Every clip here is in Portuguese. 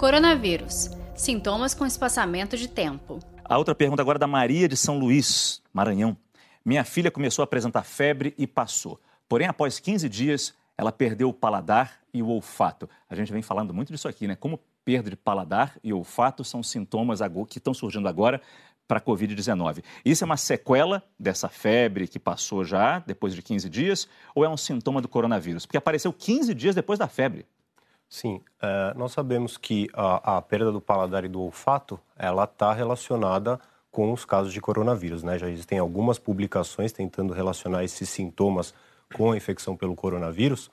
Coronavírus. Sintomas com espaçamento de tempo. A outra pergunta agora é da Maria de São Luís, Maranhão. Minha filha começou a apresentar febre e passou. Porém, após 15 dias, ela perdeu o paladar e o olfato. A gente vem falando muito disso aqui, né? Como perda de paladar e olfato são sintomas que estão surgindo agora para a Covid-19. Isso é uma sequela dessa febre que passou já, depois de 15 dias, ou é um sintoma do coronavírus? Porque apareceu 15 dias depois da febre. Sim, é, nós sabemos que a, a, perda do paladar e do olfato, ela está relacionada com os casos de coronavírus, né? Já existem algumas publicações tentando relacionar esses sintomas com a infecção pelo coronavírus.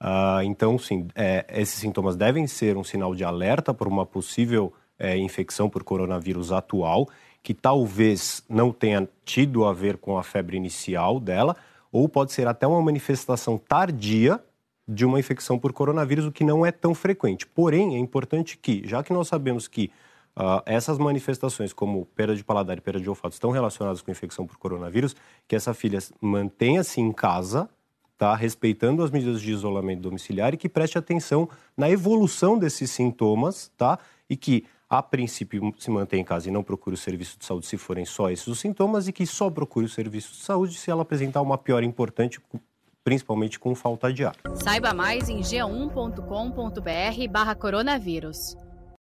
Uh, então, sim, é, esses sintomas devem ser um sinal de alerta para uma possível é, infecção por coronavírus atual, que talvez não tenha tido a ver com a febre inicial dela, ou pode ser até uma manifestação tardia de uma infecção por coronavírus, o que não é tão frequente. Porém, é importante que, já que nós sabemos que uh, essas manifestações, como perda de paladar e perda de olfato, estão relacionadas com infecção por coronavírus, que essa filha mantenha-se em casa, tá, respeitando as medidas de isolamento domiciliar e que preste atenção na evolução desses sintomas, tá, e que a princípio se mantém em casa e não procure o serviço de saúde se forem só esses os sintomas e que só procure o serviço de saúde se ela apresentar uma piora importante principalmente com falta de ar. Saiba mais em g1.com.br barra coronavírus.